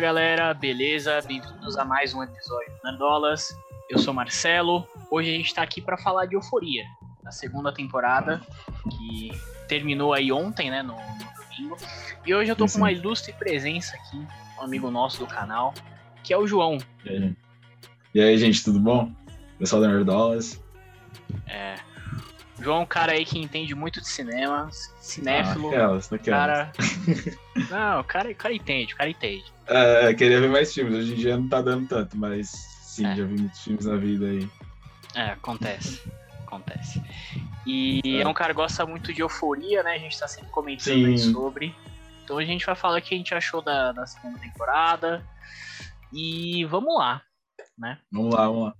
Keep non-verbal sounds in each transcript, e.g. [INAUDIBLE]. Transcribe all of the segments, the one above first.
Fala galera, beleza? Bem-vindos a mais um episódio do Nerdolas. Eu sou Marcelo. Hoje a gente tá aqui para falar de Euforia, da segunda temporada, que terminou aí ontem, né, no, no domingo. E hoje eu tô Sim, com uma ilustre presença aqui, um amigo nosso do canal, que é o João. E aí, E aí, gente, tudo bom? Pessoal da Nerdolas. É, João é um cara aí que entende muito de cinema, cinéfilo. Ah, aquelas, daquelas. cara. [LAUGHS] Não, o cara, o cara entende, o cara entende. É, queria ver mais filmes. Hoje em dia não tá dando tanto, mas sim, É. já vi muitos filmes na vida aí. É, acontece. Acontece. E É. é. um cara que gosta muito de euforia, né? A gente tá sempre comentando aí sobre. Então a gente vai falar o que a gente achou da, da segunda temporada. E vamos lá, né? Vamos lá, vamos lá.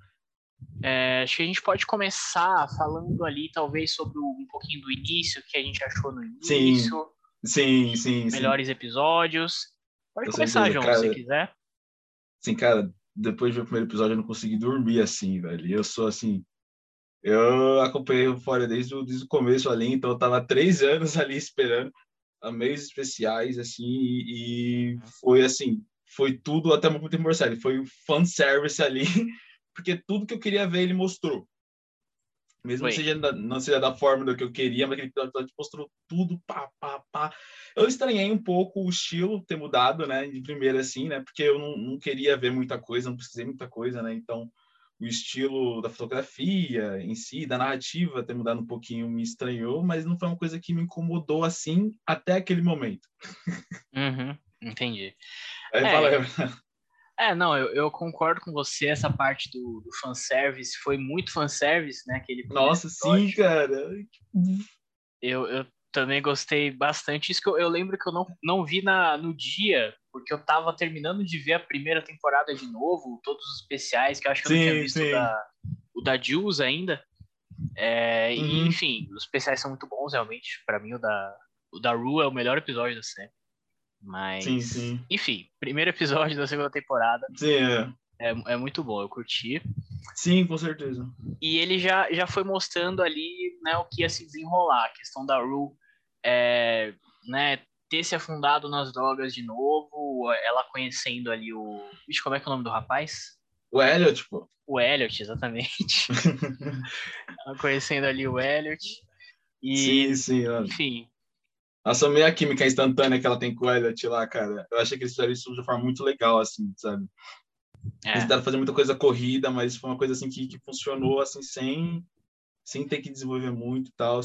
É, acho que a gente pode começar falando ali, talvez, sobre um pouquinho do início, o que a gente achou no Sim, início, Sim, sim, sim. melhores episódios. Pode Com começar, certeza, João, se cara. você quiser. Sim, cara, depois de ver o primeiro episódio eu não consegui dormir assim, velho. Eu sou assim. Eu acompanhei o Fora desde, o- desde o começo ali, então eu tava três [LAUGHS] anos ali esperando a meios especiais, assim, e, e foi assim, foi tudo até muito tempo sério. Foi um fanservice ali, porque tudo que eu queria ver ele mostrou. Mesmo que seja da- não seja da forma do que eu queria, mas aquele episódio mostrou tudo, pá, pá, pá. Eu estranhei um pouco o estilo ter mudado, né, de primeira assim, né, porque eu não, não queria ver muita coisa, não precisei muita coisa, né, então o estilo da fotografia em si, da narrativa ter mudado um pouquinho me estranhou, mas não foi uma coisa que me incomodou assim até aquele momento. Uhum, entendi. Aí É, fala, É, não, eu, eu concordo com você. Essa parte do, do fanservice foi muito fanservice, né? Aquele nossa, episódio. sim, cara. Eu, eu também gostei bastante. Isso que eu, eu lembro que eu não, não vi na, no dia, porque eu tava terminando de ver a primeira temporada de novo, todos os especiais, que eu acho que eu não Sim, tinha visto sim. o da, o da Jules ainda. É, E, Uhum. enfim, os especiais são muito bons, realmente. Pra mim, o da, o da Ru é o melhor episódio da série. Mas, Sim, sim. enfim, primeiro episódio da segunda temporada Sim, é. é, é muito bom, eu curti. Sim, com certeza. E ele já, já foi mostrando ali né, o que ia se desenrolar, a questão da Ru é, né, ter se afundado nas drogas de novo, ela conhecendo ali o. Vixe, como é que é o nome do rapaz? O Elliot, pô. O Elliot, exatamente. [LAUGHS] conhecendo ali o Elliot. E, Sim, sim. Mano. enfim, Nossa, meio a química instantânea que ela tem com o Elliot lá, cara. Eu achei que eles fizeram isso de uma forma muito legal, assim, sabe? Eles é, tentaram fazer muita coisa corrida, mas foi uma coisa assim que, que funcionou assim sem sem ter que desenvolver muito e tal.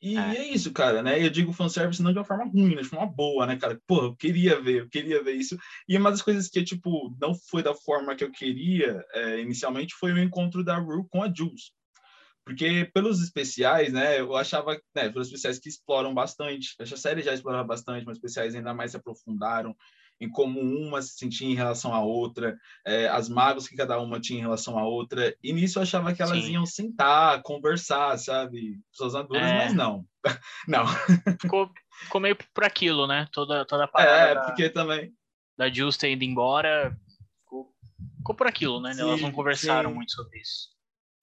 E É. é. isso, cara, né? Eu digo fanservice não de uma forma ruim, né? De forma boa, né, cara? Porra, eu queria ver, eu queria ver isso. E uma das coisas que, tipo, não foi da forma que eu queria é, inicialmente foi o encontro da Rue com a Jules. Porque pelos especiais, né, eu achava, né, pelos especiais que exploram bastante. Acho que a série já explorava bastante, mas os especiais ainda mais se aprofundaram em como uma se sentia em relação à outra, é, as mágoas que cada uma tinha em relação à outra. E nisso eu achava que elas Sim. iam sentar, conversar, sabe? Pessoas maduras, É. mas não. [LAUGHS] não. ficou, ficou meio por aquilo, né? Toda, toda a parada É, da, porque também. da Jules ter ido embora ficou, ficou por aquilo, né? Elas não Sim, conversaram sim. muito sobre isso.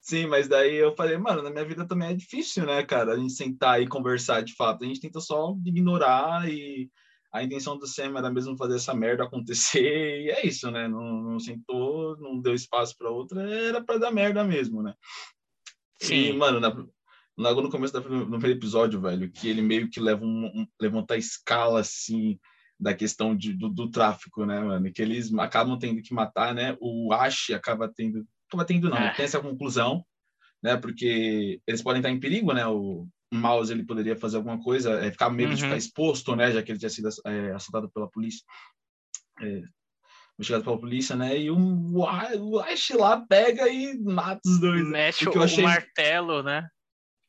Sim, mas daí eu falei, mano, na minha vida também é difícil, né, cara? A gente sentar e conversar de fato. A gente tenta só ignorar e a intenção do Sam era mesmo fazer essa merda acontecer [LAUGHS] e é isso, né? Não, não sentou, não deu espaço para outra, era para dar merda mesmo, né? E, Sim. mano, na, logo no começo do primeiro episódio, velho, que ele meio que leva um, um, levanta a escala, assim, da questão de, do, do tráfico, né, mano? Que eles acabam tendo que matar, né? O Ash acaba tendo... Acaba tendo, não, É. tem essa conclusão, né? Porque eles podem estar em perigo, né? O Mouse, ele poderia fazer alguma coisa, é, ficar medo de Uhum. ficar exposto, né? Já que ele tinha sido é, assaltado pela polícia. É, investigado pela polícia, né? E o, o Ash lá pega e mata os dois. Mete O o, que eu achei- o martelo, né?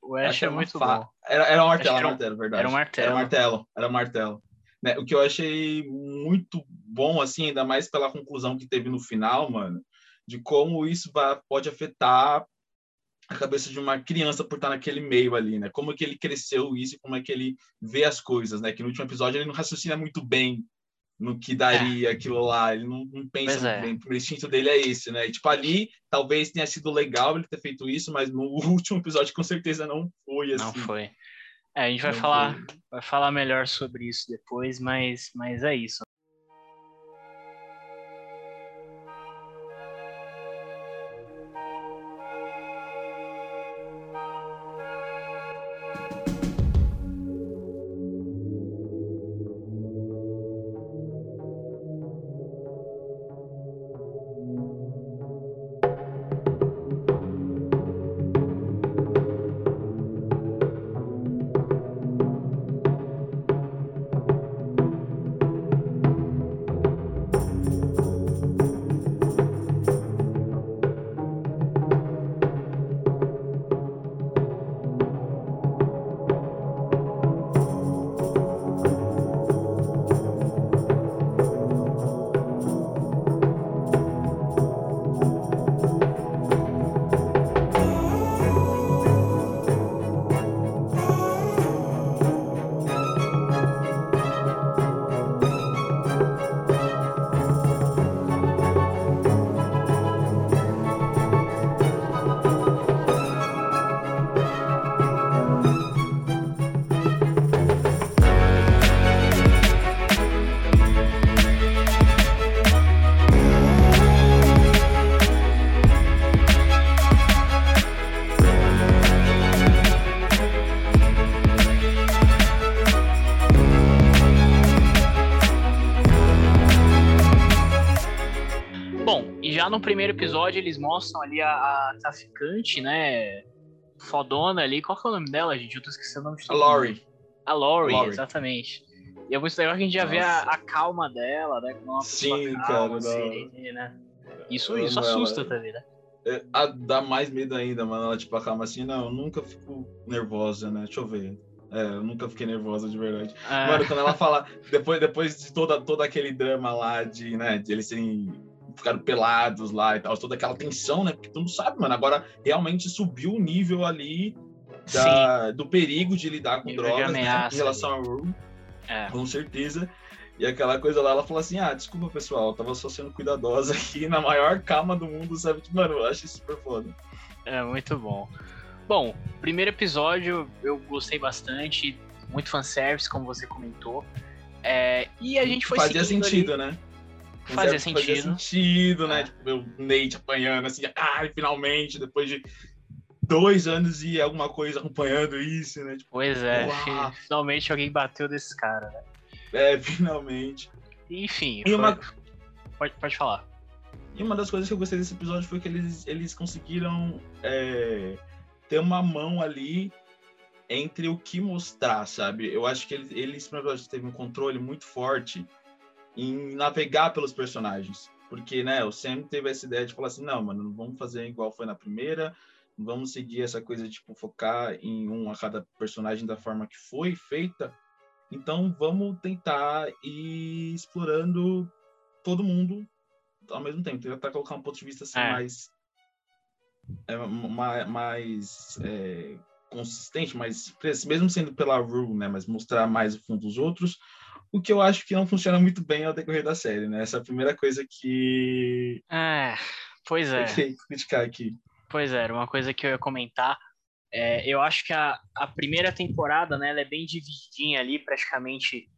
O Ash é muito fa- bom. Era, era um martelo, era um- um martelo, verdade. era um martelo. Era um martelo, era um martelo. Né, O que eu achei muito bom, assim, ainda mais pela conclusão que teve no final, mano, de como isso vai, pode afetar a cabeça de uma criança por estar naquele meio ali, né? Como que ele cresceu isso e como é que ele vê as coisas, né? Que no último episódio ele não raciocina muito bem no que daria aquilo lá, ele não, não pensa Pois muito é. bem. O primeiro instinto dele é esse, né? E, tipo, ali talvez tenha sido legal ele ter feito isso, mas no [LAUGHS] último episódio com certeza não foi assim. Não foi. É, a gente vai Não falar, foi. vai falar melhor sobre isso depois, mas, mas é isso. Primeiro episódio, eles mostram ali a, a traficante, né? Fodona ali. Qual que é o nome dela, gente? Eu tô esquecendo o nome de A Lori. A Lori, exatamente. E é muito legal que a gente já vê a, a calma dela, né? Como uma Sim, calma, cara, serena, né? Isso, Eu isso amo ela. assusta também, né? É, a- dá mais medo ainda, mano. Ela, tipo, acalma assim, não, eu nunca fico nervosa, né? Deixa eu ver. É, eu nunca fiquei nervosa de verdade. Ah, Mano, quando ela fala, depois, depois de toda, todo aquele drama lá de, né, de eles serem ficaram pelados lá e tal, toda aquela tensão, né? Porque tu não sabe, mano. Agora realmente subiu o nível ali da, do perigo de lidar com drogas, né? Em relação ao Rue, É. com certeza. E aquela coisa lá, ela falou assim: ah, desculpa, pessoal, tava só sendo cuidadosa aqui, na maior calma do mundo, sabe? Mano, eu acho isso super foda. É muito bom. Bom, primeiro episódio eu gostei bastante, muito fanservice, como você comentou. É, e a gente foi Fazia seguindo ali- sentido, né? Fazia Fazia sentido. sentido, né? É. Tipo, o Nate apanhando assim, ai, finalmente, depois de dois anos e alguma coisa acompanhando isso, né? Tipo, Pois é, Uau. fi- [LAUGHS] finalmente alguém bateu desses caras, né? é, finalmente. Enfim, foi- uma, pode, pode falar. e uma das coisas que eu gostei desse episódio foi que eles, eles conseguiram é, ter uma mão ali entre o que mostrar, sabe? Eu acho que eles, eles episódio teve um controle muito forte em navegar pelos personagens. Porque, né, o Sam teve essa ideia de falar assim, não, mano, não vamos fazer igual foi na primeira, vamos seguir essa coisa de, tipo, focar em um a cada personagem da forma que foi feita. Então, vamos tentar ir explorando todo mundo ao mesmo tempo. Tentar colocar um ponto de vista assim, É. mais... é, ma- mais é, consistente, mais mesmo sendo pela Rule, né, mas mostrar mais o fundo dos outros, o que eu acho que não funciona muito bem ao decorrer da série, né? Essa é a primeira coisa que É, pois é. eu criticar aqui. Pois é, era uma coisa que eu ia comentar. É, eu acho que a, a primeira temporada, né, ela é bem divididinha ali, praticamente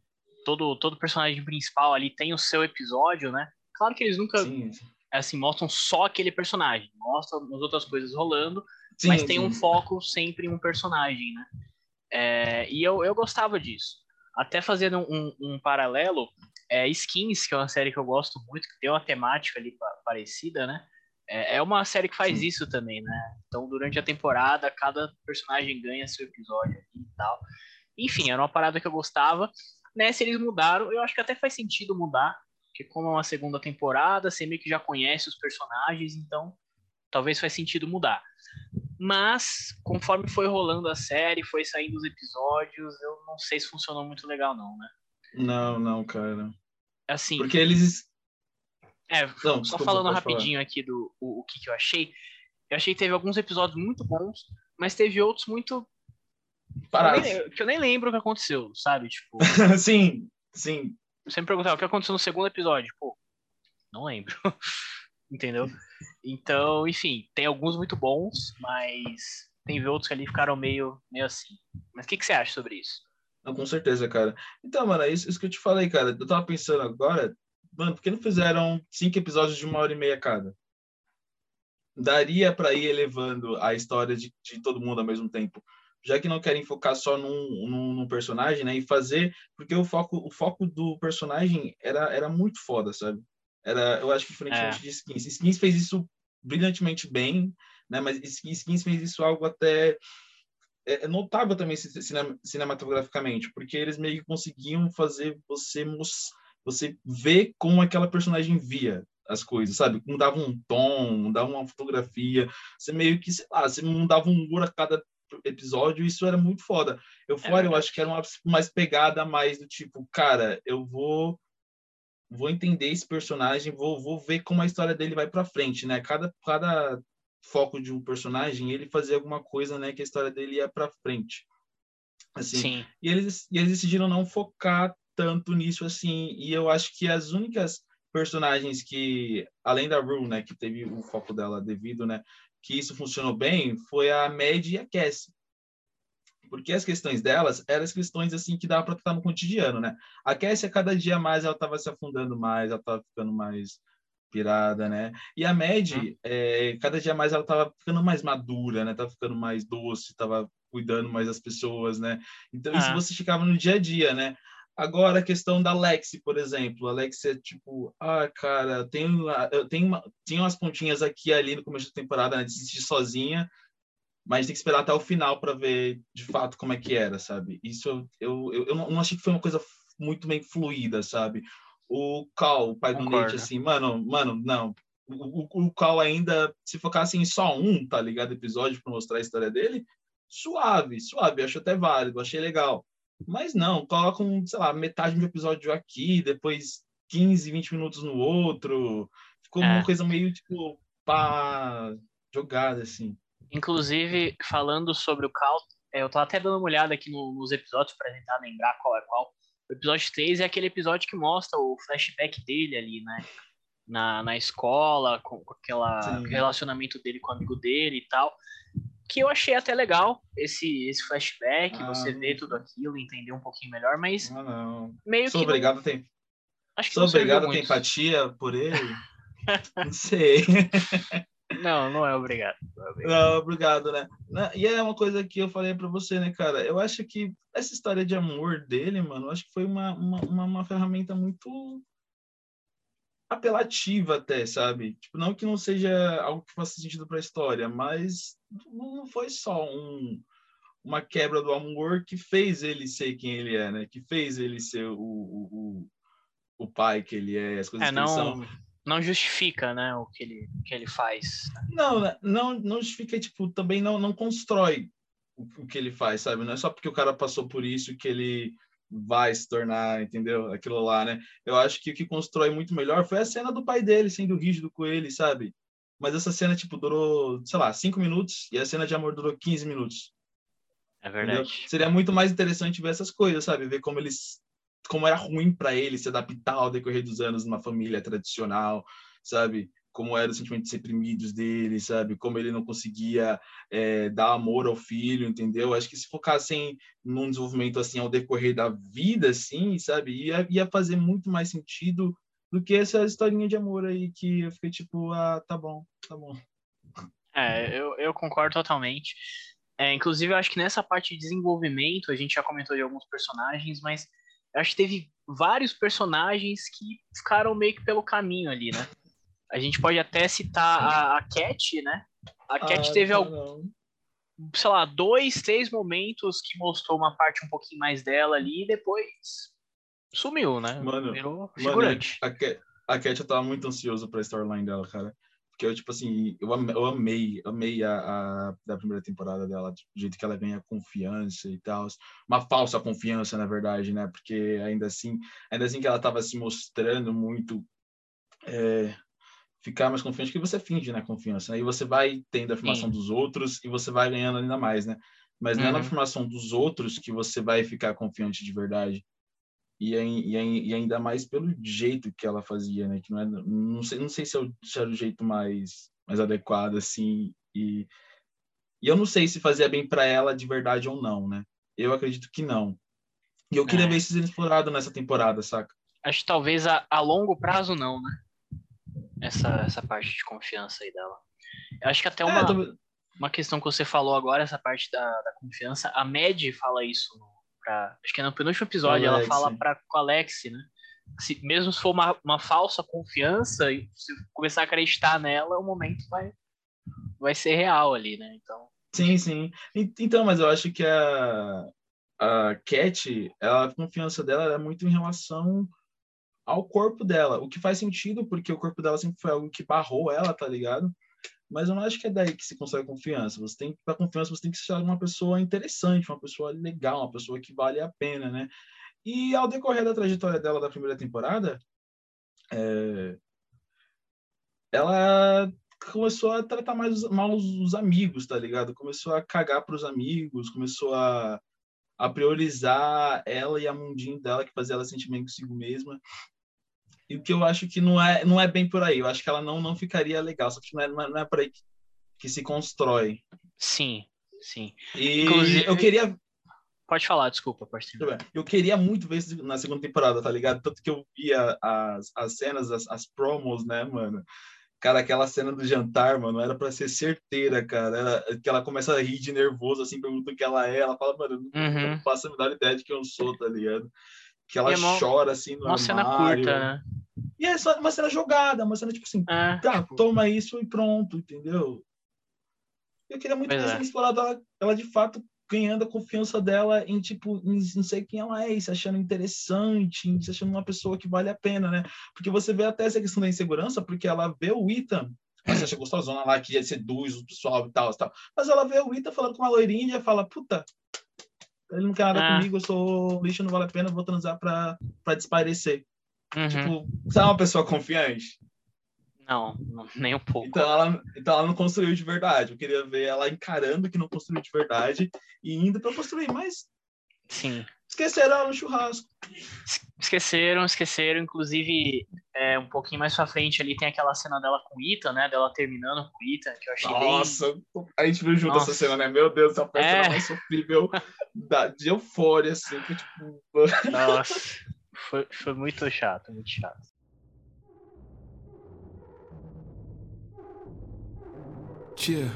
todo, todo personagem principal ali tem o seu episódio, né? Claro que eles nunca, Sim, assim, mostram só aquele personagem, mostram as outras coisas rolando, sim, mas tem sim. um foco sempre em um personagem, né? É, e eu, eu gostava disso. Até fazendo um, um paralelo, é, Skins, que é uma série que eu gosto muito, que tem uma temática ali pa- parecida, né? É, é uma série que faz Sim. isso também, né? Então, durante a temporada, cada personagem ganha seu episódio e tal. Enfim, era uma parada que eu gostava. Nessa eles mudaram, eu acho que até faz sentido mudar, porque como é uma segunda temporada, você meio que já conhece os personagens, então talvez faz sentido mudar. Mas, conforme foi rolando a série, foi saindo os episódios, eu não sei se funcionou muito legal, não, né? Não, não, cara. Assim, Porque eles. é, Não, só desculpa, falando pode falar. rapidinho aqui do o, o que, que eu achei. Eu achei que teve alguns episódios muito bons, mas teve outros muito. Parados. Que eu, nem, que eu nem lembro o que aconteceu, sabe? Tipo, [LAUGHS] sim, sim. você me perguntava o que aconteceu no segundo episódio. Pô, não lembro. [LAUGHS] Entendeu? Então, enfim, tem alguns muito bons, mas tem outros que ali ficaram meio, meio assim. Mas o que, que você acha sobre isso? Não, com certeza, cara. Então, mano, é isso, isso que eu te falei, cara. Eu tava pensando agora, mano, por que não fizeram cinco episódios de uma hora e meia cada? Daria pra ir elevando a história de, de todo mundo ao mesmo tempo. Já que não querem focar só num, num, num personagem, né? E fazer. Porque o foco, o foco do personagem era, era muito foda, sabe? Era, eu acho que diferentemente É. de Skins. Skins fez isso brilhantemente bem, né? Mas Skins, fez isso algo até é é notável também ci- cine- cinematograficamente, porque eles meio que conseguiam fazer você você ver como aquela personagem via as coisas, sabe? Mudava um tom, mudava uma fotografia, você meio que, sei lá, você mudava um humor a cada episódio, isso era muito foda. Eu fora, eu verdade. acho que era uma mais pegada mais do tipo, cara, eu vou vou entender esse personagem, vou, vou ver como a história dele vai para frente, né? Cada cada foco de um personagem, ele fazia alguma coisa, né, que a história dele ia para frente. Assim, Sim. e eles, e eles decidiram não focar tanto nisso assim. E eu acho que as únicas personagens que, além da Rue, né, que teve o foco dela devido, né, que isso funcionou bem, foi a Mad e a Cassie. Porque as questões delas eram as questões assim que dava para tratar no cotidiano, né? A Cassie, a cada dia mais, ela estava se afundando mais, ela estava ficando mais pirada, né? E a Mad, Uhum. é, cada dia mais ela estava ficando mais madura, né? Tava ficando mais doce, estava cuidando mais das pessoas, né? Então isso Ah. você ficava no dia a dia, né? Agora, a questão da Lexi, por exemplo. A Lexi é tipo, ah, cara, tem, eu tenho uma, tinha umas pontinhas aqui e ali no começo da temporada, né, de assistir sozinha, mas tem que esperar até o final para ver de fato como é que era, sabe? Isso eu, eu, eu, não achei que foi uma coisa muito bem fluida, sabe? O Cal, o pai do Nate, assim, mano, mano, não. O, o, o Cal ainda, se focasse em só um, tá ligado? Episódio para mostrar a história dele, suave, suave, acho até válido, achei legal. Mas não, colocam, sei lá, metade do episódio aqui, depois 15, 20 minutos no outro. Ficou é. uma coisa meio, tipo, pá, jogada, assim. Inclusive, falando sobre o Cal, é, eu tô até dando uma olhada aqui no, nos episódios para tentar lembrar qual é qual. O episódio 3 é aquele episódio que mostra o flashback dele ali, né? Na, na escola, com, com aquela relacionamento dele com o amigo dele e tal que eu achei até legal esse, esse flashback, ah, você vê tudo aquilo, entender um pouquinho melhor, mas ah, não. meio Sou que obrigado não... a ter Acho que Sou obrigado a ter empatia por ele. [LAUGHS] não sei. [LAUGHS] Não, não é obrigado. Não, é obrigado. não, obrigado, né? E é uma coisa que eu falei para você, né, cara? Eu acho que essa história de amor dele, mano, eu acho que foi uma, uma, uma, uma ferramenta muito apelativa até, sabe? Tipo, não que não seja algo que faça sentido para a história, mas não foi só um, uma quebra do amor que fez ele ser quem ele é, né? Que fez ele ser o, o, o pai que ele é, as coisas é, que não, são. Não justifica, né, o que ele, que ele faz. Não, né, não, não justifica, tipo, também não, não constrói o, o que ele faz, sabe? Não é só porque o cara passou por isso que ele vai se tornar, entendeu? Aquilo lá, né? Eu acho que o que constrói muito melhor foi a cena do pai dele sendo rígido com ele, sabe? Mas essa cena, tipo, durou, sei lá, cinco minutos e a cena de amor durou 15 minutos. É verdade. Entendeu? Seria muito mais interessante ver essas coisas, sabe? Ver como eles. Como era ruim para ele se adaptar ao decorrer dos anos numa família tradicional, sabe? como eram os sentimentos reprimidos dele, sabe? Como ele não conseguia é, dar amor ao filho, entendeu? Acho que se focassem num desenvolvimento assim ao decorrer da vida, assim, sabe? Ia, ia fazer muito mais sentido do que essa historinha de amor aí que eu fiquei tipo, ah, tá bom, tá bom. É, eu, eu concordo totalmente. É, inclusive, eu acho que nessa parte de desenvolvimento, a gente já comentou de alguns personagens, mas acho que teve vários personagens que ficaram meio que pelo caminho ali, né? A gente pode até citar a, a Cat, né? A Cat ah, teve algum, sei lá, dois, três momentos que mostrou uma parte um pouquinho mais dela ali e depois sumiu, né? Mano, Virou figurante. Mano, a, Cat, a Cat eu tava muito ansioso pra storyline dela, cara. Porque eu, tipo assim, eu amei, eu amei, amei a, a, da primeira temporada dela, do jeito que ela ganha confiança e tal. Uma falsa confiança, na verdade, né? Porque ainda assim, ainda assim que ela tava se mostrando muito é, ficar mais confiante que você finge, né, confiança. Aí né? você vai tendo a afirmação Sim. dos outros e você vai ganhando ainda mais, né? Mas não é na uhum. afirmação dos outros que você vai ficar confiante de verdade. E, e, e, ainda mais pelo jeito que ela fazia, né? Que não, é, não, sei, não sei se, é se era o jeito mais, mais adequado, assim. E, e eu não sei se fazia bem para ela de verdade ou não, né? Eu acredito que não. E eu queria é. ver isso sendo explorado nessa temporada, saca? Acho que talvez a, a longo prazo não, né? essa, essa parte de confiança aí dela. Eu acho que até é, uma, é, tô... uma questão que você falou agora, essa parte da, da confiança, a Mad fala isso, pra, acho que é no penúltimo episódio, ela fala para o Alex, né? Se, mesmo se for uma, uma falsa confiança, e se começar a acreditar nela, o momento vai, vai ser real ali, né? Então... Sim, sim. Então, mas eu acho que a, a Cat, ela, a confiança dela é muito em relação ao corpo dela, o que faz sentido porque o corpo dela sempre foi algo que barrou ela, tá ligado? Mas eu não acho que é daí que se constrói confiança. Você tem para confiança, você tem que ser uma pessoa interessante, uma pessoa legal, uma pessoa que vale a pena, né? E ao decorrer da trajetória dela da primeira temporada, é... ela começou a tratar mais mal os, os amigos, tá ligado? Começou a cagar para os amigos, começou a, a priorizar ela e a mundinho dela, que fazia ela sentir bem consigo mesma. E o que eu acho que não é, não é bem por aí. Eu acho que ela não, não ficaria legal. Só que não é, não é por aí que, que se constrói. Sim, sim. E Inclusive, eu queria. Pode falar, desculpa, pode Eu queria muito ver isso na segunda temporada, tá ligado? Tanto que eu via as, as cenas, as, as promos, né, mano? Cara, aquela cena do jantar, mano, era para ser certeira, cara. Era, que ela começa a rir de nervoso, assim, pergunta o que ela é. Ela fala, mano, eu não, uhum. não faço a menor ideia de que eu sou, tá ligado? que ela é mó- chora assim no Uma cena armário. curta, né? E é só uma cena jogada, uma cena tipo assim, É, tá, tipo, toma isso e pronto, entendeu? Eu queria muito Pois ver é. ela explorada, ela, ela de fato ganhando a confiança dela em, tipo, em não sei quem ela é, se achando interessante, em se achando uma pessoa que vale a pena, né? Porque você vê até essa questão da insegurança, porque ela vê o Ethan, se acha gostosona lá, que seduz o pessoal e tal, e tal. Mas ela vê o Ethan falando com uma loirinha e fala, puta, ele não quer nada Ah. comigo, eu sou lixo, não vale a pena, vou transar pra, pra desaparecer. Uhum. Tipo, você é uma pessoa confiante? Não, não, [LAUGHS] nem um pouco. Então ela, então ela não construiu de verdade. Eu queria ver ela encarando que não construiu de verdade e indo para construir, mas Sim. esqueceram ela no churrasco. Es- Esqueceram, esqueceram. Inclusive, é, um pouquinho mais pra frente ali tem aquela cena dela com o Ethan, né? Dela terminando com o Ethan, que eu achei bem... Nossa, a gente viu junto Nossa. essa cena, né? Meu Deus, essa foi a É. mais sofrível [LAUGHS] da, de eufória, assim, que, tipo, [LAUGHS] Nossa, foi, foi muito chato, muito chato. Yeah.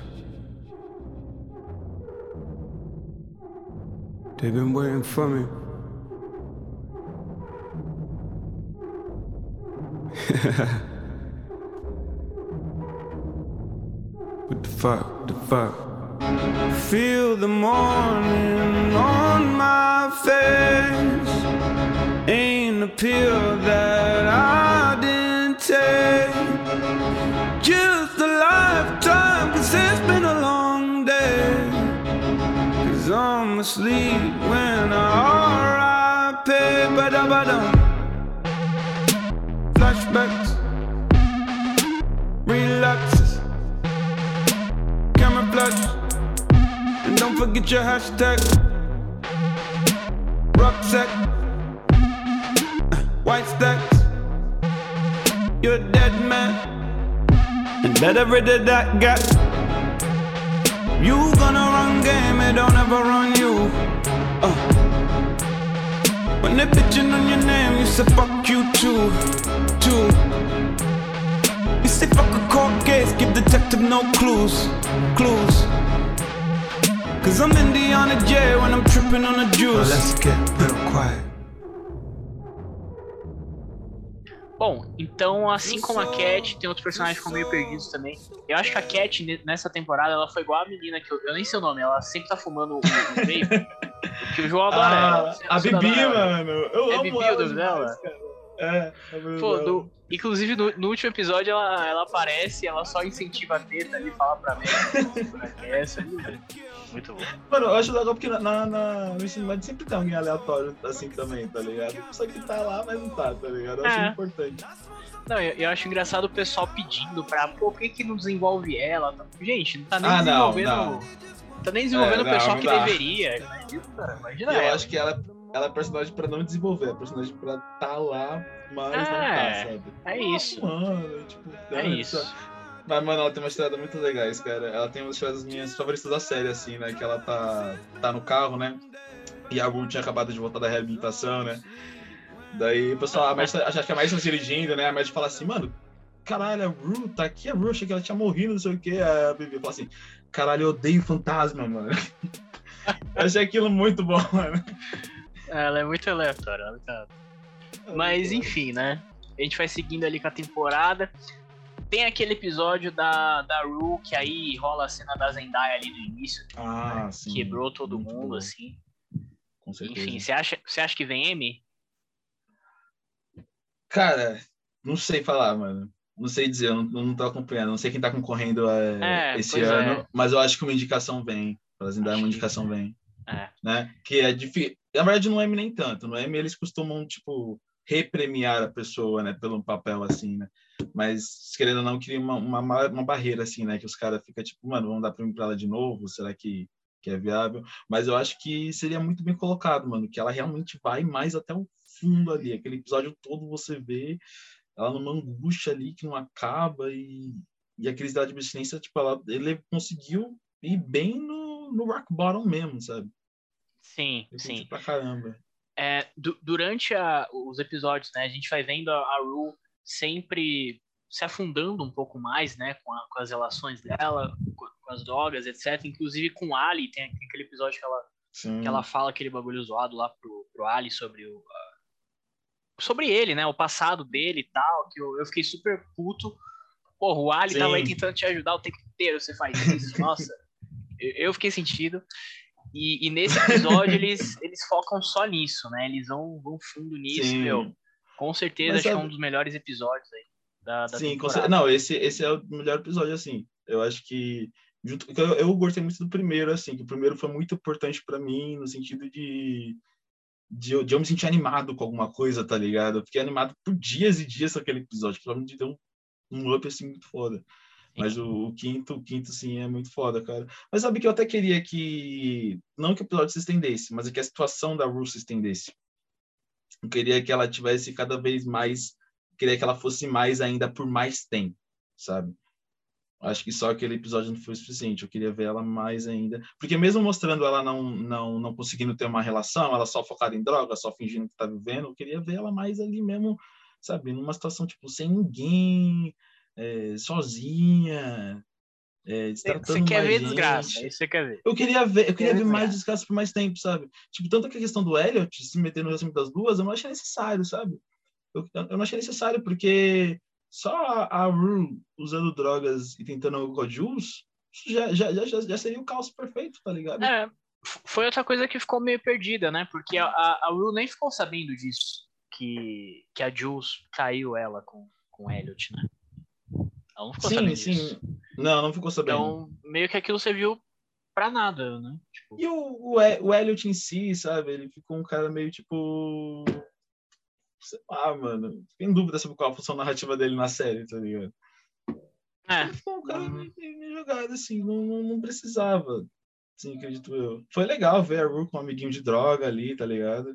They've been waiting for me. [LAUGHS] what the fuck? The fuck? Feel the morning on my face. Ain't a pill that I didn't take. Just a lifetime, cause it's been a long day. Cause I'm asleep when I R.I.P. Ba-da-ba-dum. Flashbacks, relapses, camera flash, and don't forget your hashtag. Rucksack, white stacks, you're dead man. And better rid of that gap. You gonna run game, it don't ever run you. Uh. When they bitching on your name, you say fuck you too, too. You say fuck a court case, give detective no clues, clues. Cause I'm Indiana J when I'm tripping on the juice. let's get real quiet. Bom, então, assim como a Cat, tem outros personagens que ficam meio perdidos também. Eu acho que a Cat, ne- nessa temporada, ela foi igual a menina que eu, eu nem sei o nome, ela sempre tá fumando o, vape. [LAUGHS] que o João adora ela. Ah, Você- a Bibi, ela. mano. Eu É amo Bibi o ela demais, dela? cara. É, é Pô, no- inclusive no, no último episódio ela, ela aparece, ela só incentiva a teta ali, fala pra mim. é essa ali, velho. Muito bom. Mano, eu acho legal porque na, na, no ensino médio sempre tem alguém aleatório assim também, tá ligado? Só que tá lá, mas não tá, tá ligado? Eu acho É. importante. Não, eu, eu acho engraçado o pessoal pedindo pra, pô, por que, que não desenvolve ela? Gente, não tá nem Ah, não, desenvolvendo. não. Tá nem desenvolvendo É, o pessoal não, que não deveria. Imagina, imagina E eu ela. acho que ela, ela é personagem pra não desenvolver, é personagem pra tá lá, mas não tá, É, sabe? é isso. Mano, tipo, É isso. Mas, mano, ela tem umas tiradas muito legais, cara. Ela tem umas tiradas minhas favoritas da série, assim, né? Que ela tá, tá no carro, né? E a Ru tinha acabado de voltar da reabilitação, né? Daí o pessoal, a Mestre, acho que a Mestre tá dirigindo, né? A Mestre fala assim, mano, caralho, a Ru tá aqui, a Ru, achei que ela tinha morrido, não sei o quê. A Bibi fala assim, caralho, eu odeio fantasma, mano. [LAUGHS] Achei aquilo muito bom, mano. Ela é muito aleatória. ela tá- Mas enfim, né? A gente vai seguindo ali com a temporada. Tem aquele episódio da, da Ru, que aí rola a cena da Zendaya ali no início. Ah, né? sim. Quebrou todo Muito mundo, bom, assim. Com certeza. Enfim, você acha, você acha que vem M? Cara, não sei falar, mano. Não sei dizer, eu não, não tô acompanhando. Não sei quem tá concorrendo é, É, esse pois ano, é. mas eu acho que uma indicação vem. Pra Zendaya, uma indicação vem. É. Né? Que é difícil. Na verdade, no M nem tanto. No M eles costumam, tipo, repremiar a pessoa, né? Pelo papel, assim, né? Mas, querendo ou não, cria uma, uma, uma barreira, assim, né? Que os caras ficam, tipo, mano, vamos dar prêmio pra ela de novo? Será que, que é viável? Mas eu acho que seria muito bem colocado, mano. Que ela realmente vai mais até o fundo ali. Aquele episódio todo você vê ela numa angústia ali que não acaba e, e a crise da abstinência, tipo, ela, ele conseguiu ir bem no, no rock bottom mesmo, sabe? Sim, Ele sim. Pra caramba. É, du- durante a- os episódios, né, a gente vai vendo a, a Ru sempre se afundando um pouco mais, né, com, a- com as relações dela, com, com as drogas, etc. Inclusive com Ali, tem aquele episódio que ela, Sim. que ela fala aquele bagulho zoado lá pro, pro Ali sobre o, sobre ele, né? O passado dele e tal, que eu, eu fiquei super puto. Porra, o Ali Sim. tava aí tentando te ajudar o tempo inteiro, você faz isso, [LAUGHS] nossa. Eu, eu fiquei sentido. E, e, nesse episódio eles, eles focam só nisso, né? Eles vão, vão fundo nisso, Sim. meu. Com certeza, Mas, acho que é um dos melhores episódios aí. Da, da Sim, não, esse, esse é o melhor episódio, assim. Eu acho que junto, eu, eu gostei muito do primeiro, assim, que o primeiro foi muito importante para mim, no sentido de, de, de, eu me sentir animado com alguma coisa, tá ligado? Eu fiquei animado por dias e dias com aquele episódio, que me deu um, um up, assim, muito foda. Mas o, o, quinto, o quinto, sim, é muito foda, cara. Mas sabe que eu até queria que, não que o episódio se estendesse, mas é que a situação da Ruth se estendesse. Eu queria que ela tivesse cada vez mais queria que ela fosse mais ainda por mais tempo, sabe? Acho que só aquele episódio não foi suficiente. Eu queria ver ela mais ainda, porque mesmo mostrando ela não não não conseguindo ter uma relação, ela só focada em droga, só fingindo que tá vivendo, eu queria ver ela mais ali mesmo, sabe, numa situação tipo sem ninguém, é, sozinha, é, você quer ver gente. desgraça, isso você quer ver. Eu queria ver, eu queria ver mais desgraça por mais tempo, sabe? Tipo, tanto que a questão do Elliot se meter no relacionamento das duas, eu não achei necessário, sabe? eu, eu não achei necessário, porque só a, a Rue usando drogas e tentando com a Jules já, já, já, já seria o caos perfeito, tá ligado? É, foi outra coisa que ficou meio perdida, né? Porque a, a, a Rue nem ficou sabendo disso, que, que a Jules traiu ela com, com o Elliot, né? Ela não ficou sim, sabendo sim. disso. Não, não ficou sabendo. Então, meio que aquilo serviu pra nada, né? Tipo... E o, o, o Elliot em si, sabe? Ele ficou um cara meio tipo sei lá, mano. Tem dúvida sobre qual a função narrativa dele na série, tá ligado? É. Foi um cara uhum. meio, jogado, assim, não, não, não, precisava, assim, acredito eu. Foi legal ver a Ru com um amiguinho de droga ali, tá ligado?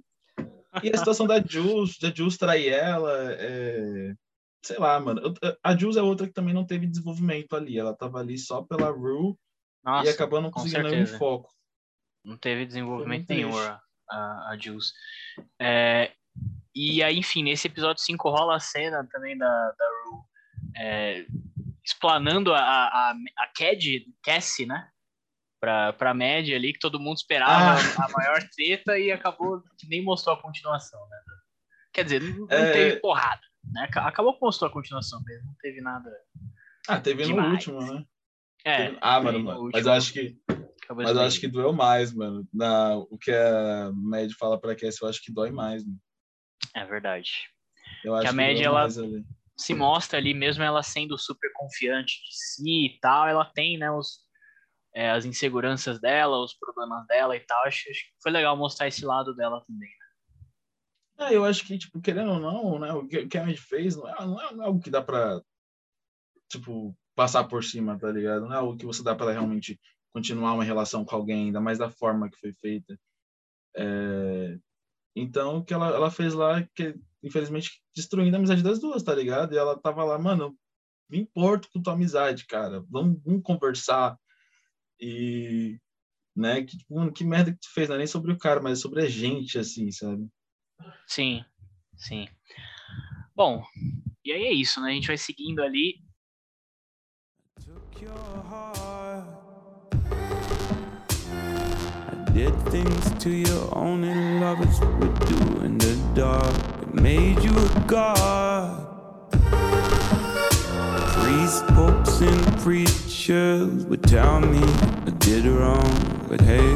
E a situação da Jules, da Jules trair ela, é... sei lá, mano. A Jules é outra que também não teve desenvolvimento ali. Ela tava ali só pela Ru e acabou não conseguindo nenhum foco. Não teve desenvolvimento nenhum a, a, a Jules. É, e aí, enfim, nesse episódio 5 rola a cena também da, da Rue é, explanando a, a, a Cad, Cassie, né? Pra, pra média ali, que todo mundo esperava ah. a maior treta e acabou que nem mostrou a continuação, né? Quer dizer, não, não é... teve porrada, né? Acabou que mostrou a continuação mesmo, não teve nada. Ah, teve demais. no último, né? É. Ah, mano, mas eu acho que. Mas eu acho que doeu mais, mano. Na, o que a média fala pra Cassie, eu acho que dói mais, mano. É verdade. Eu acho que a média ela se mostra ali, mesmo ela sendo super confiante de si e tal, ela tem, né, os, é, as inseguranças dela, os problemas dela e tal. Acho, acho que foi legal mostrar esse lado dela também. Né? É, eu acho que, tipo, querendo ou não, né, o que, a gente fez não é, não é, é algo que dá pra, tipo, passar por cima, tá ligado? Não é algo que você dá para realmente continuar uma relação com alguém, ainda mais da forma que foi feita. É, então, o que ela, ela fez lá, que infelizmente destruindo a amizade das duas, tá ligado? E ela tava lá, mano, me importo com tua amizade, cara. Vamos, vamos conversar. E, né, que, mano, que merda que tu fez, não é nem sobre o cara, mas é sobre a gente, assim, sabe? Sim, sim. Bom, e aí é isso, né? A gente vai seguindo ali. Your did things to you only lovers would do in the dark. It made you a god. Priests, popes, and preachers would tell me I did wrong, but hey,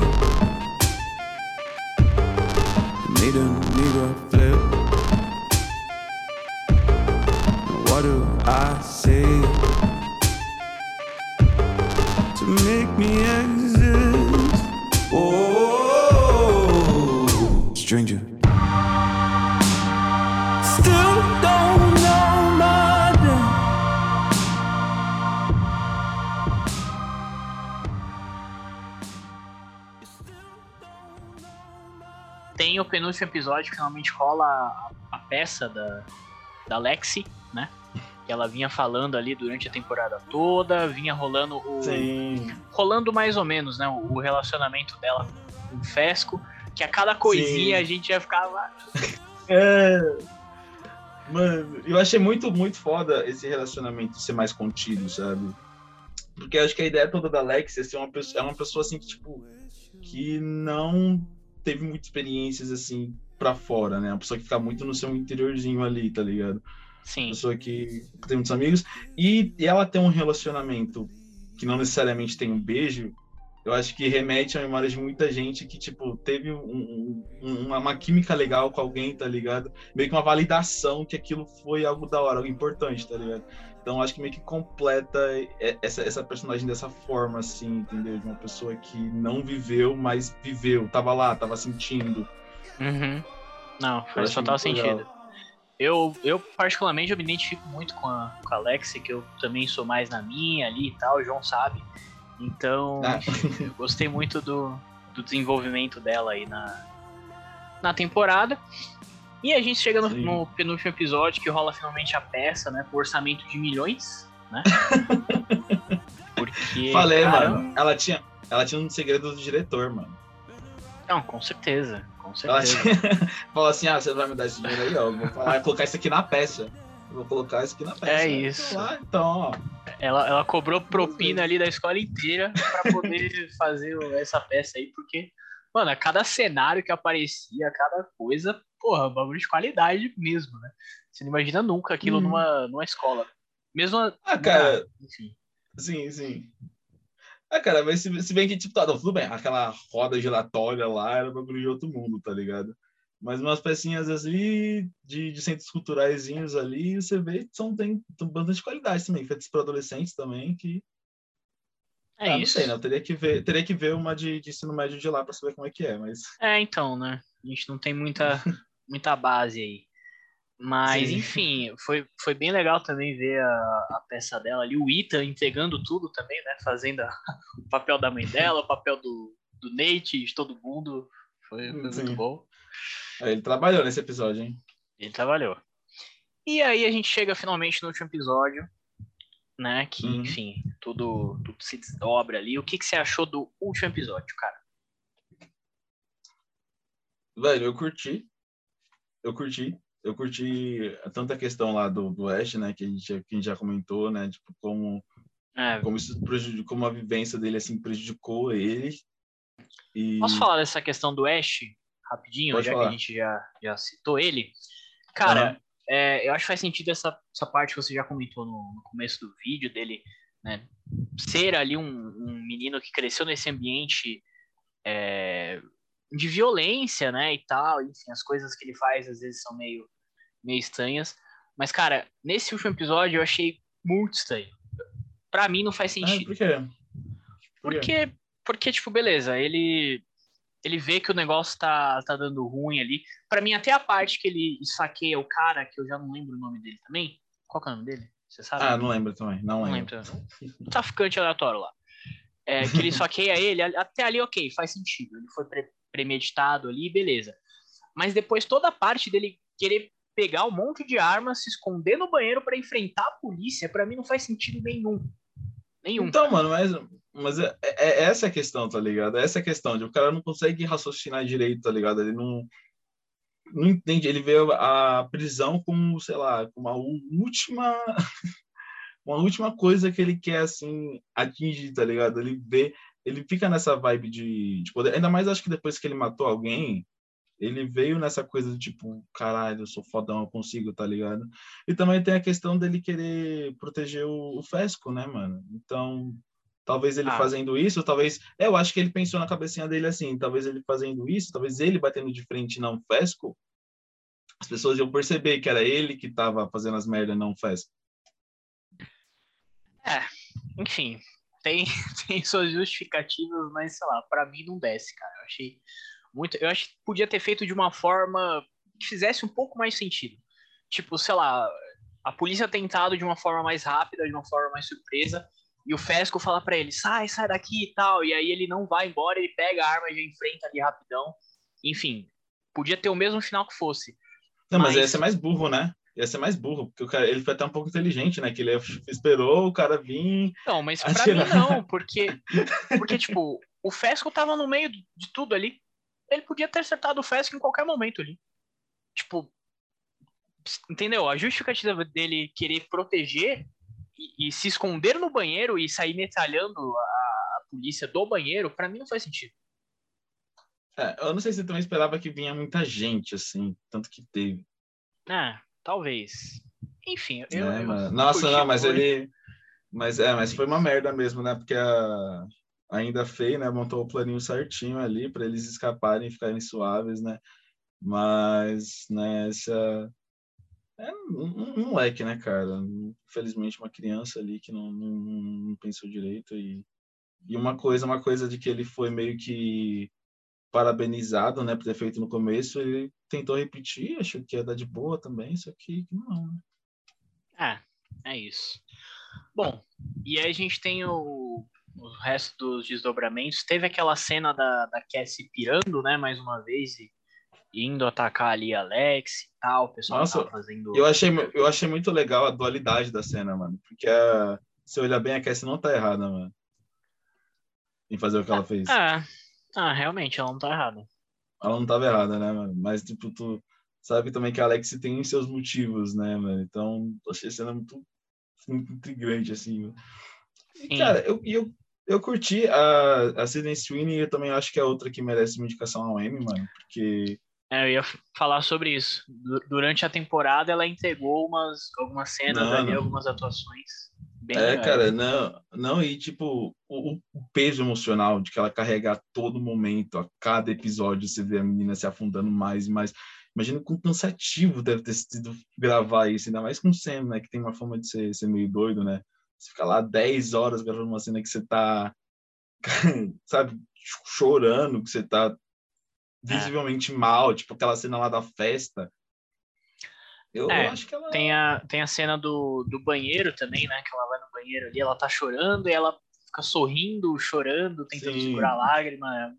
penúltimo episódio finalmente rola a, a peça da, da Lexi, né? que ela vinha falando ali durante a temporada toda, vinha rolando o. Sim. Rolando mais ou menos, né? O, relacionamento dela com o Fesco que a cada coisinha Sim. a gente já ficava. É. Mano, eu achei muito, muito foda esse relacionamento ser mais contido, sabe? Porque acho que a ideia toda da Alex é ser uma pessoa, é uma pessoa assim que, tipo, que não teve muitas experiências assim pra fora, né? Uma pessoa que fica muito no seu interiorzinho ali, tá ligado? Sim. pessoa que tem muitos amigos. E, e ela tem um relacionamento que não necessariamente tem um beijo, eu acho que remete a memórias de muita gente que, tipo, teve um, um, uma, uma, química legal com alguém, tá ligado? Meio que uma validação que aquilo foi algo da hora, algo importante, tá ligado? Então acho que meio que completa essa, essa personagem dessa forma, assim, entendeu? De uma pessoa que não viveu, mas viveu, tava lá, tava sentindo. Uhum. Não, faz total sentido. Legal. Eu, eu, particularmente, eu me identifico muito com a, com a que eu também sou mais na minha ali e tal, o João sabe. Então, ah. eu gostei muito do, do desenvolvimento dela aí na, na temporada. E a gente chega no, no, penúltimo episódio, que rola finalmente a peça, né? Com orçamento de milhões, né? [LAUGHS] Porque. Falei, cara, mano. Ela tinha, ela tinha um segredo do diretor, mano. Não, com certeza. Com certeza. [LAUGHS] Falou assim: ah, você vai me dar esse dinheiro aí, ó. Vou falar, colocar isso aqui na peça. Vou colocar isso aqui na peça. É isso. Ah, então, ó. Ela, ela cobrou propina ali da escola inteira para poder [LAUGHS] fazer essa peça aí, porque, mano, a cada cenário que aparecia, cada coisa, porra, bagulho de qualidade mesmo, né? Você não imagina nunca aquilo hum. numa, numa escola. Mesmo. Ah, cara. Enfim. Sim, sim. Ah, cara, mas se, se bem que, tipo, tá, não, tudo bem, aquela roda giratória lá era bagulho de outro mundo, tá ligado? Mas umas pecinhas ali de, de centros culturais ali, você vê que são, tem, tem bastante qualidade também, feitas para adolescentes também, que. É ah, isso. Não sei, não. Teria que ver, teria que ver uma de, de ensino médio de lá para saber como é que é, mas. É, então, né? A gente não tem muita, [LAUGHS] muita base aí. Mas, Sim. enfim, foi, foi bem legal também ver a, a peça dela ali, o Ita entregando tudo também, né? Fazendo a, [LAUGHS] o papel da mãe dela, o papel do, do Nate, de todo mundo. Foi, foi muito bom. É, ele trabalhou nesse episódio, hein? Ele trabalhou. E aí a gente chega finalmente no último episódio, né? Que, uhum. enfim, tudo, tudo se desdobra ali. O que, que você achou do último episódio, cara? Velho, eu curti. Eu curti. Eu curti tanta questão lá do, do Ash, né? Que a, gente, que a gente já comentou, né? Tipo, como, é. como isso prejudicou, como a vivência dele, assim, prejudicou ele. E... Posso falar dessa questão do Ash? rapidinho, Pode já falar. que a gente já, já citou ele. Cara, uhum. É, eu acho que faz sentido essa, essa parte que você já comentou no, no começo do vídeo dele, né? Ser ali um, um menino que cresceu nesse ambiente é, de violência, né? E tal, enfim, as coisas que ele faz às vezes são meio, meio estranhas. Mas, cara, nesse último episódio eu achei muito estranho. Pra mim não faz sentido. Ah, por quê? Por porque, porque, tipo, beleza, ele ele vê que o negócio tá, tá dando ruim ali. Para mim, até a parte que ele esfaqueia o cara, que eu já não lembro o nome dele também. Qual é o nome dele? Você sabe? Ah, não lembro também. Não, não lembro. lembro. Traficante aleatório lá. É, que ele esfaqueia ele, até ali, ok, faz sentido. Ele foi pre premeditado ali, beleza. Mas depois toda a parte dele querer pegar um monte de armas, se esconder no banheiro para enfrentar a polícia, para mim não faz sentido nenhum. Nenhum. Então, mano, mas mas é, é, é essa a questão, tá ligado? É essa a questão de o cara não consegue raciocinar direito, tá ligado? Ele não não entende, ele vê a prisão como, sei lá, como uma última [LAUGHS] uma última coisa que ele quer assim atingir, tá ligado? Ele vê, ele fica nessa vibe de, de poder, ainda mais acho que depois que ele matou alguém, ele veio nessa coisa do tipo, caralho, eu sou fodão, eu consigo, tá ligado? E também tem a questão dele querer proteger o, o Fesco, né, mano? Então, Talvez ele ah. fazendo isso, talvez. É, eu acho que ele pensou na cabecinha dele assim, talvez ele fazendo isso, talvez ele batendo de frente não Fesco, as pessoas iam perceber que era ele que estava fazendo as merdas não Fesco. É, enfim, tem, [LAUGHS] tem suas justificativas, mas sei lá, para mim não desce, cara. Eu achei muito. Eu acho que podia ter feito de uma forma que fizesse um pouco mais sentido. Tipo, sei lá, a polícia tentado de uma forma mais rápida, de uma forma mais surpresa, e o Fesco fala para ele, sai, sai daqui e tal. E aí ele não vai embora, ele pega a arma e já enfrenta ali rapidão. Enfim, podia ter o mesmo final que fosse. Não, mas, mas ia ser mais burro, né? Ia ser mais burro, porque o cara, ele foi até um pouco inteligente, né? Que ele esperou o cara vir. Não, mas pra atirar. mim não, porque, [LAUGHS] porque, tipo, o Fesco tava no meio de tudo ali. Ele podia ter acertado o Fesco em qualquer momento ali. Tipo, entendeu? A justificativa dele querer proteger e, se esconder no banheiro e sair metralhando a, polícia do banheiro, para mim não faz sentido. É, eu não sei se também esperava que vinha muita gente, assim, tanto que teve. Ah, talvez. Enfim, eu. É, eu. Nossa, não, mas ele. Mas é, mas foi uma merda mesmo, né? Porque a ainda feio, né? Montou o planinho certinho ali para eles escaparem e ficarem suaves, né? Mas, né, essa. É um, um- moleque, né, cara? Infelizmente, uma criança ali que não, não, não pensou direito. E, e uma coisa, uma coisa de que ele foi meio que parabenizado, né, por ter feito no começo, ele tentou repetir, achou que ia dar de boa também, só que não, né? É, é isso. Bom, e aí a gente tem o, o resto dos desdobramentos. Teve aquela cena da, da Cassie pirando, né, mais uma vez, e indo atacar ali a Alex e tal. O pessoal Nossa, tava fazendo. Eu achei, eu achei muito legal a dualidade da cena, mano. Porque a, se olhar bem, a Cassie não tá errada, mano. Em fazer o que ela fez. Ah, ah, realmente, ela não tá errada. Ela não tava errada, né, mano? Mas, tipo, tu sabe também que a Alex tem seus motivos, né, mano? Então, achei a cena muito, muito intrigante, assim. mano. E, cara, eu, e eu, eu curti a, a Sidney Sweeney, eu também acho que é outra que merece uma indicação ao Emmy, mano. Porque É, eu ia falar sobre isso. Du- Durante a temporada, ela entregou umas, algumas cenas Não, ali, não. algumas atuações. Bem É, legais. cara, não, não, e tipo, o, o peso emocional de que ela carrega a todo momento, a cada episódio, você vê a menina se afundando mais e mais. Imagina quão cansativo deve ter sido gravar isso, ainda mais com o Sam, né, que tem uma forma de ser, ser meio doido, né? Você fica lá 10 horas gravando uma cena que você tá, [LAUGHS] sabe, chorando, que você tá visivelmente mal, tipo aquela cena lá da festa. Eu, É, eu acho que ela. Tem a, tem a cena do, do banheiro também, né? Que ela vai no banheiro ali, ela tá chorando e ela fica sorrindo, chorando, tentando Sim. segurar a lágrima.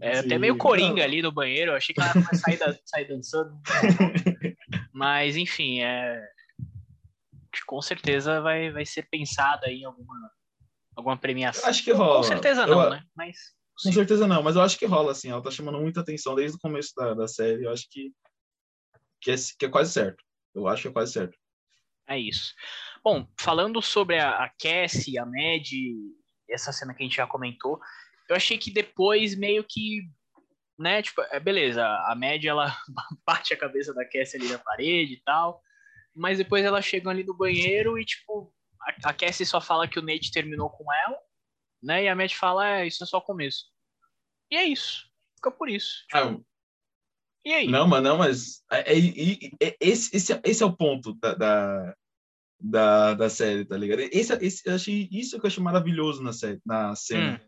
É até Sim. meio coringa ali no banheiro. Eu achei que ela ia sair, da- [LAUGHS] sair dançando. Mas, enfim, é... com certeza vai, vai ser pensada aí em alguma, alguma premiação. Eu acho que rola. Com certeza Eu- não, né? Mas. Com certeza não, mas eu acho que rola, assim. Ela tá chamando muita atenção desde o começo da, da série. Eu acho que, que, é, que é quase certo. Eu acho que é quase certo. É isso. Bom, falando sobre a, a Cassie, a Mad, essa cena que a gente já comentou, eu achei que depois meio que, né, tipo, é, beleza, a Mad ela [LAUGHS] bate a cabeça da Cassie ali na parede e tal, mas depois elas chegam ali no banheiro e, tipo, a, a Cassie só fala que o Nate terminou com ela, né, e a Mad fala, é, isso é só o começo. E é isso. Fica por isso. Tipo, e aí? não, mas não, mas é, é- é- é- esse, esse, esse é o ponto da, da, da, da série, tá ligado? Esse, esse, eu achei, isso que eu achei maravilhoso na, série, na cena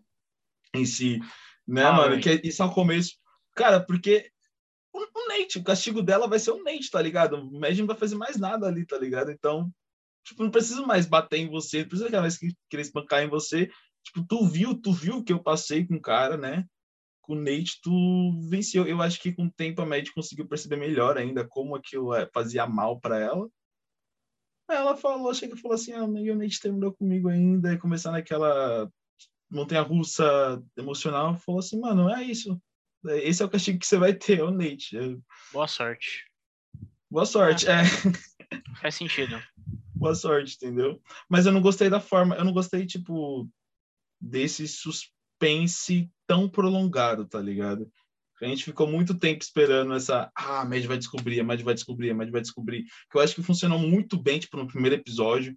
em si, né, Ah, mano? Hum. Que é- isso é o começo. Cara, porque o, o Nate, o castigo dela vai ser o Nate, tá ligado? O Mad não vai fazer mais nada ali, tá ligado? Então, tipo, não preciso mais bater em você, não precisa mais que- querer espancar em você. Tipo, tu viu, tu viu o que eu passei com o cara, né? Com o Nate, tu venceu. Eu acho que com o tempo a Mad conseguiu perceber melhor ainda como aquilo é, fazia mal pra ela. Aí ela falou, chega e falou assim, ah, o Nate terminou comigo ainda, e começar naquela montanha russa emocional, falou assim, mano, é isso. Esse é o castigo que você vai ter, é o Nate. É, Boa sorte. Boa sorte, é. [LAUGHS] Faz sentido. Boa sorte, entendeu? Mas eu não gostei da forma, eu não gostei, tipo, desse suspense tão prolongado, tá ligado? A gente ficou muito tempo esperando essa. Ah, a Mad vai descobrir, a Mad vai descobrir, a Mad vai descobrir. Que eu acho que funcionou muito bem, tipo, no primeiro episódio.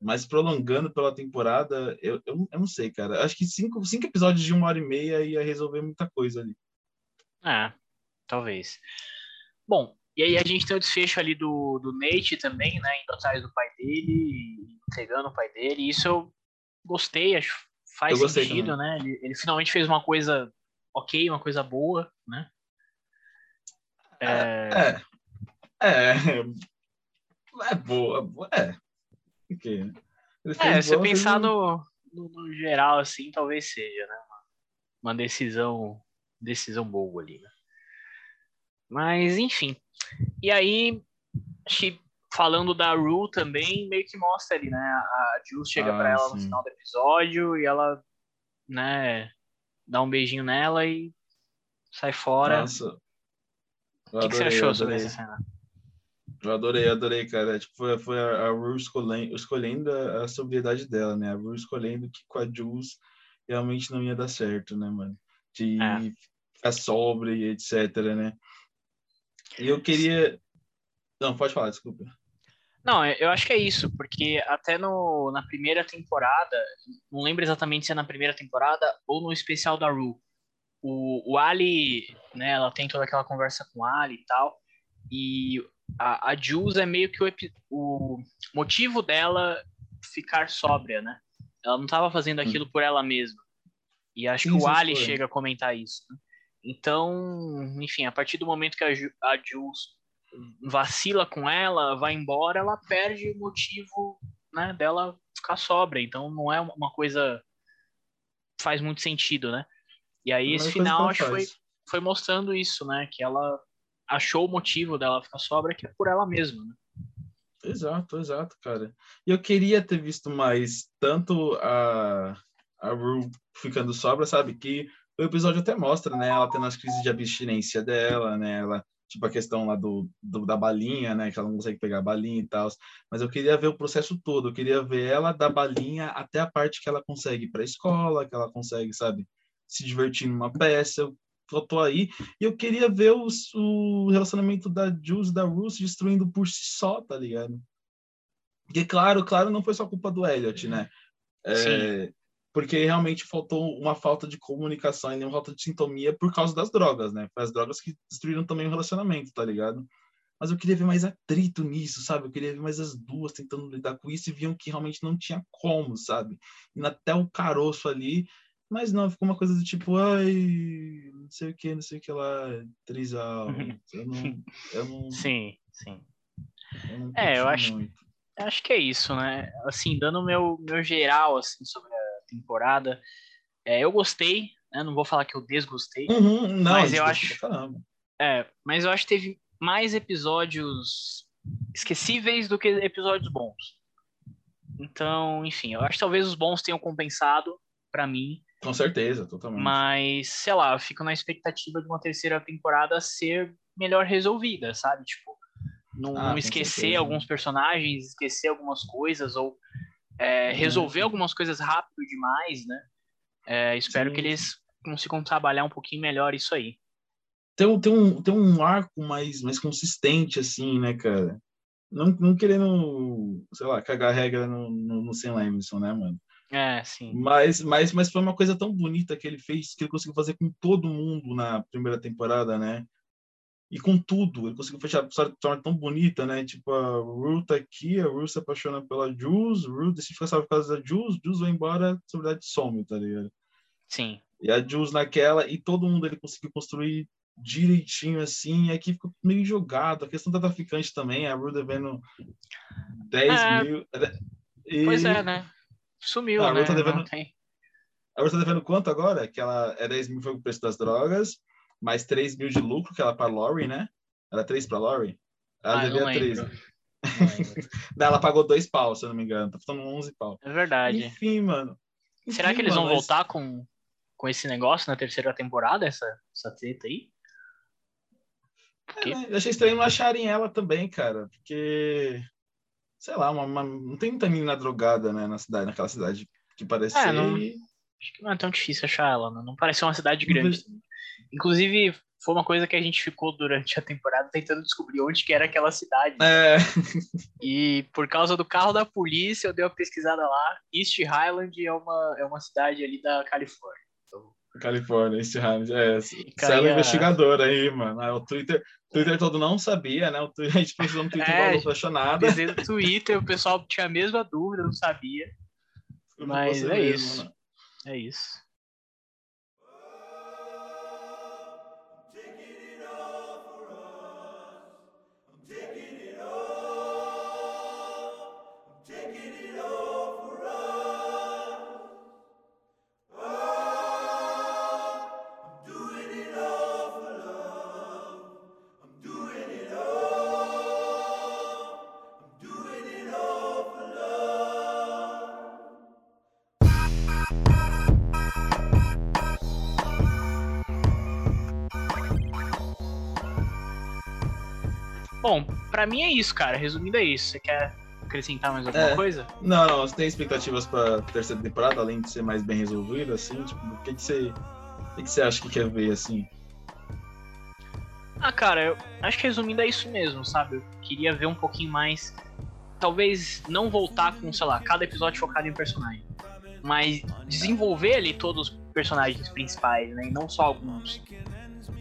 Mas prolongando pela temporada, eu, eu, eu não sei, cara. Acho que cinco, cinco episódios de uma hora e meia ia resolver muita coisa ali. É, talvez. Bom, e aí a gente tem o desfecho ali do, do Nate também, né? Indo atrás do pai dele, entregando o pai dele. Isso eu gostei, acho faz sentido, né? Ele, ele finalmente fez uma coisa ok, uma coisa boa, né? É, É. É. É boa. É. O quê? Ele é, se boa, pensar um- no, no, no geral, assim, talvez seja, né? Uma, uma decisão, decisão boa ali, né? Mas, enfim. E aí, acho que falando da Rue também, meio que mostra ali, né? A Jules chega Ah, pra ela no sim. final do episódio e ela, né, dá um beijinho nela e sai fora. Nossa. o que, que você achou sobre essa cena? Eu adorei, adorei, cara. Tipo, foi, foi a, a Rue escolhendo, escolhendo a, a sobriedade dela, né? A Rue escolhendo que com a Jules realmente não ia dar certo, né, mano? De É. ficar sobre e etc, né? E eu queria... Não, pode falar, desculpa. Não, eu acho que é isso, porque até no, na primeira temporada, não lembro exatamente se é na primeira temporada ou no especial da Ru, o, o Ali, né, ela tem toda aquela conversa com o Ali e tal, e a, a Jules é meio que o, o motivo dela ficar sóbria, né? Ela não estava fazendo hum. aquilo por ela mesma. E acho que o Ali foi. chega a comentar isso. Né? Então, enfim, a partir do momento que a, a Jules vacila com ela, vai embora, ela perde o motivo né, dela ficar sóbria. Então não é uma coisa faz muito sentido, né? E aí esse final acho foi, foi mostrando isso, né? Que ela achou o motivo dela ficar sóbria que é por ela mesma, né? Exato, exato, cara. E eu queria ter visto mais tanto a, a Rue ficando sobra, sabe? Que o episódio até mostra, né? Ela tendo as crises de abstinência dela, né? Ela tipo a questão lá do, do, da balinha, né, que ela não consegue pegar a balinha e tal, mas eu queria ver o processo todo, eu queria ver ela da balinha até a parte que ela consegue ir para a escola, que ela consegue, sabe, se divertir numa peça, eu, eu tô aí, e eu queria ver os, o relacionamento da Jules e da Ruth destruindo por si só, tá ligado? Porque, claro, claro, não foi só culpa do Elliot, né? É, porque realmente faltou uma falta de comunicação e uma falta de sintonia por causa das drogas, né? Foi as drogas que destruíram também o relacionamento, tá ligado? Mas eu queria ver mais atrito nisso, sabe? Eu queria ver mais as duas tentando lidar com isso e viam que realmente não tinha como, sabe? E até o caroço ali, mas não, ficou uma coisa do tipo, ai, não sei o que, não sei o que lá, trisal. Eu não, eu não. [LAUGHS] Sim, sim. Eu é, eu acho. Muito. Acho que é isso, né? Assim, dando meu, meu geral assim, sobre a temporada. É, eu gostei, né? Não vou falar que eu desgostei. Uhum, não, mas eu acho. É, mas eu acho que teve mais episódios esquecíveis do que episódios bons. Então, enfim, eu acho que talvez os bons tenham compensado para mim. Com certeza, totalmente. Mas, sei lá, eu fico na expectativa de uma terceira temporada ser melhor resolvida, sabe? Tipo, não, ah, não esquecer certeza. alguns personagens, esquecer algumas coisas, ou é, resolver algumas coisas rápido demais, né? É, espero Sim. que eles consigam trabalhar um pouquinho melhor isso aí. Tem, um, tem, um, tem um arco mais, mais consistente, assim, né, cara? Não, não querendo, sei lá, cagar regra no, no, no Sam Levinson, né, mano? É, sim. Mas, mas, mas foi uma coisa tão bonita que ele fez, que ele conseguiu fazer com todo mundo na primeira temporada, né? E com tudo. Ele conseguiu fechar a história tão bonita, né? Tipo, a Ruth tá aqui, a Ruth se apaixona pela Jules, Ruth decide ficar salva por causa da Jules, Jules vai embora, a verdade some, tá ligado? Sim. E a Jules naquela, e todo mundo ele conseguiu construir direitinho assim, e aqui ficou meio jogado. A questão da traficante também, a Ruth devendo 10 é... mil. E... Pois é, né? Sumiu, a né? Tá devendo... A Ruth tá devendo quanto agora? Que ela é 10 mil foi o preço das drogas mais 3 mil de lucro, que ela para Lori, né? Era 3 para Lori? Ela ah, devia 3. Não, [LAUGHS] ela pagou 2 pau, se eu não me engano. Tá faltando 11 pau. É verdade. Enfim, mano. Enfim, Será que eles mano, vão mas... voltar com, com esse negócio na terceira temporada, essa, essa treta aí? Porque... É, né? Eu achei estranho não acharem ela também, cara, porque sei lá, uma, uma, não tem muita menina drogada, né, na cidade, naquela cidade que parece é, não, acho que não é tão difícil achar ela, né? não parece uma cidade grande. Inclusive, foi uma coisa que a gente ficou durante a temporada tentando descobrir onde que era aquela cidade. É. E por causa do carro da polícia, eu dei uma pesquisada lá. East Highland é uma, é uma cidade ali da Califórnia. Então... Califórnia, East Highland. É, você caía... é investigadora aí, mano. Ah, o Twitter, Twitter todo não sabia, né? [LAUGHS] A gente precisou no Twitter é, não achou nada. no Twitter, o pessoal tinha a mesma dúvida, não sabia. Mas é mesmo, isso. Né? É isso. Pra mim é isso, cara. Resumindo, é isso. Você quer acrescentar mais alguma é. coisa? Não, não. Você tem expectativas pra terceira temporada, além de ser mais bem resolvida, assim? Tipo, o que, que você. O que, que você acha que quer ver, assim? Ah, cara, eu acho que resumindo é isso mesmo, sabe? Eu queria ver um pouquinho mais. Talvez não voltar com, sei lá, cada episódio focado em um personagem. Mas desenvolver ali todos os personagens principais, né? E não só alguns.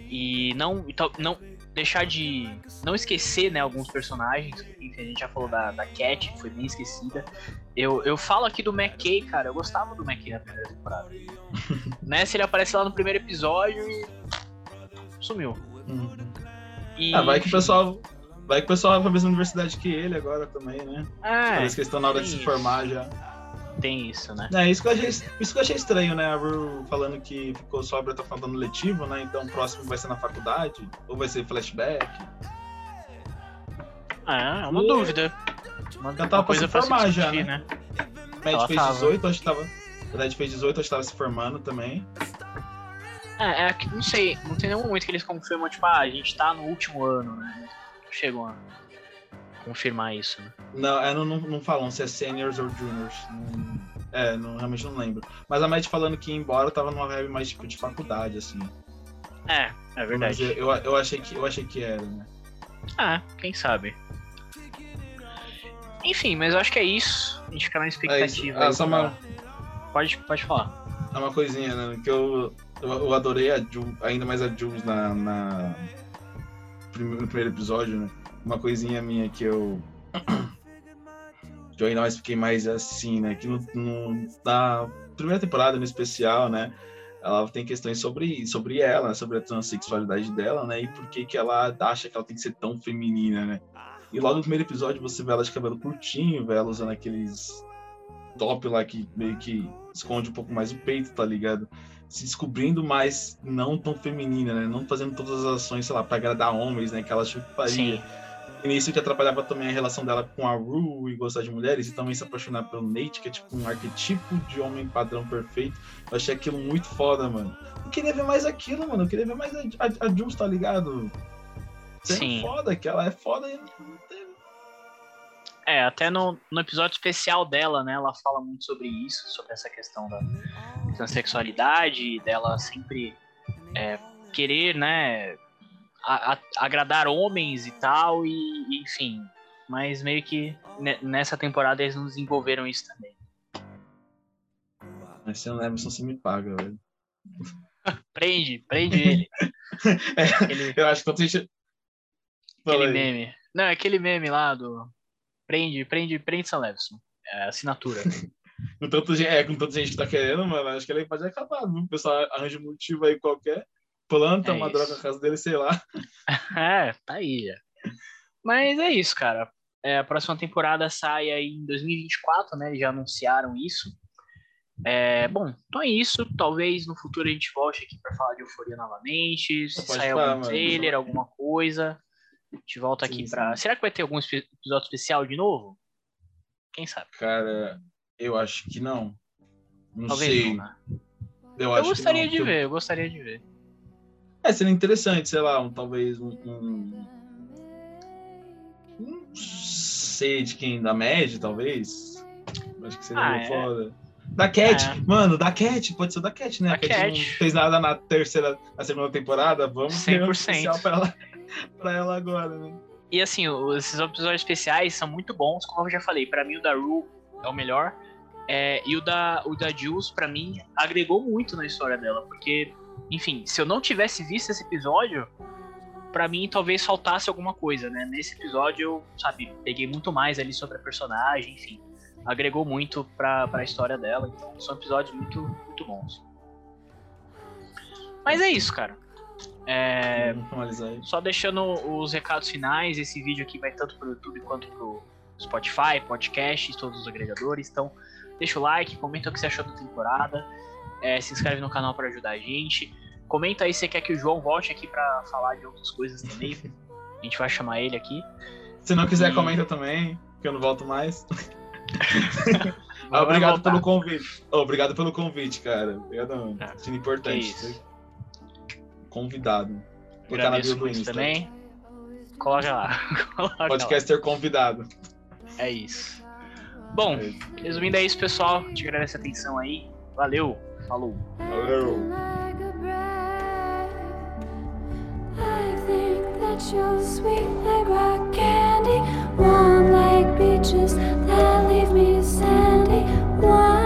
E não, não deixar de. Não esquecer, né, alguns personagens. Enfim, a gente já falou da, da Cat, que foi bem esquecida. Eu, eu falo aqui do McKay, cara. Eu gostava do McKay na primeira temporada. [LAUGHS] Nessa ele aparece lá no primeiro episódio e. sumiu. Uhum. E, Ah, vai que o pessoal. Vai que o pessoal vai pra mesma universidade que ele agora também, né? É, Parece que eles estão na hora de se formar já. Tem isso, né? É, isso que eu achei, isso que eu achei estranho, né? A Ru falando que ficou só pra estar falando letivo, né? Então o próximo vai ser na faculdade, ou vai ser flashback. É, é uma E- dúvida. Uma, Já tava coisa pra formar já, né? né? Ela fez tava. 18, acho que tava. Red fez 18, acho que tava se formando também. É, é que não sei, não tem nenhum momento que eles confirmam, tipo, ah, a gente tá no último ano, né? Chegam a confirmar isso, né? Não, é, não, não, não falam se é seniors ou juniors. Não- é, não, realmente não lembro. Mas a Mad falando que ia embora tava numa vibe mais tipo de faculdade, assim. É, é verdade. eu, eu, eu achei que, eu achei que era, né? Ah, quem sabe. Enfim, mas eu acho que é isso. A gente fica na expectativa. Ah, aí só uma- Pode, pode falar. É uma coisinha, né? Que eu, eu, adorei a ainda mais a Jules na, na no primeiro episódio, né? Uma coisinha minha que eu. que eu ainda mais fiquei mais assim, né? Que no, no- na primeira temporada, no especial, né? Ela tem questões sobre, sobre ela, sobre a transexualidade dela, né? E por que, que ela acha que ela tem que ser tão feminina, né? E logo no primeiro episódio você vê ela de cabelo curtinho, vê ela usando aqueles top lá que meio que esconde um pouco mais o peito, tá ligado? Se descobrindo mais não tão feminina, né? Não fazendo todas as ações, sei lá, pra agradar homens, né? Que ela achou que faria. Sim. Nisso que atrapalhava também a relação dela com a Rue e gostar de mulheres e também se apaixonar pelo Nate, que é tipo um arquetipo de homem padrão perfeito. Eu achei aquilo muito foda, mano. Eu queria ver mais aquilo, mano. Eu queria ver mais a, a, a Jules, tá ligado? Sendo Sim. foda, que ela é foda e não teve. É, até no, no episódio especial dela, né? Ela fala muito sobre isso, sobre essa questão da transexualidade, dela sempre é, querer, né? A- a- agradar homens e tal, e e, enfim. Mas meio que ne- nessa temporada eles não desenvolveram isso também. Mas se eu lembro, só você me paga, velho. [LAUGHS] Prende, prende ele. [LAUGHS] É, Aquele, eu acho que você. Fala aquele meme. Não, é aquele meme lá do. Prende, prende, prende Sam Levinson. É, assinatura. [LAUGHS] Com gente, é, com tanta gente que tá querendo, mano, acho que ele pode acabar, viu? O pessoal arranja um motivo aí qualquer, planta É uma isso. droga na casa dele, sei lá. [LAUGHS] É, tá aí já. Mas é isso, cara. É, a próxima temporada sai aí em 2024, né? Eles já anunciaram isso. É, bom, então é isso. Talvez no futuro a gente volte aqui pra falar de Euforia novamente. Se Pode sair falar, algum mano. trailer, alguma coisa. A gente volta aqui Sim, pra. sim. Será que vai ter algum episódio especial de novo? Quem sabe? Cara, eu acho que não. Não Talvez sei. não, né? Eu, Eu gostaria não, de porque- ver, eu gostaria de ver. É, seria interessante, sei lá, um, talvez um, um. Não sei de quem, da Mad, talvez. Acho que seria Ah, meio é. foda. Da Cat, É. mano, da Cat, pode ser da Cat, né? Da a Cat, não Cat. fez nada na terceira, na segunda temporada, vamos ter um 100%. especial pra ela, [LAUGHS] pra ela agora, né? E assim, esses episódios especiais são muito bons, como eu já falei. Pra mim, o da Rue é o melhor. É, e o da, o da Jules, pra mim, agregou muito na história dela. Porque, enfim, se eu não tivesse visto esse episódio, pra mim talvez faltasse alguma coisa, né? Nesse episódio eu, sabe, peguei muito mais ali sobre a personagem, enfim. Agregou muito pra, pra história dela. Então, são episódios muito, muito bons. Mas é isso, cara. É, só deixando os recados finais, esse vídeo aqui vai tanto pro YouTube quanto pro Spotify, podcast, todos os agregadores. Então, deixa o like, comenta o que você achou da temporada, é, se inscreve no canal para ajudar a gente. Comenta aí se você quer que o João volte aqui para falar de outras coisas também. A gente vai chamar ele aqui. Se não quiser, E- comenta também, que eu não volto mais. [LAUGHS] Ah, obrigado voltar. pelo convite. Oh, obrigado pelo convite, cara. Obrigadão. Ah, Sendo importante. isso. Convidado. Colocar na bio do Insta. também. Coloca lá. [LAUGHS] Coloca lá. Podcaster convidado. É isso. Bom, É resumindo é isso, pessoal. Te agradeço a atenção aí. Valeu. Falou. Valeu. like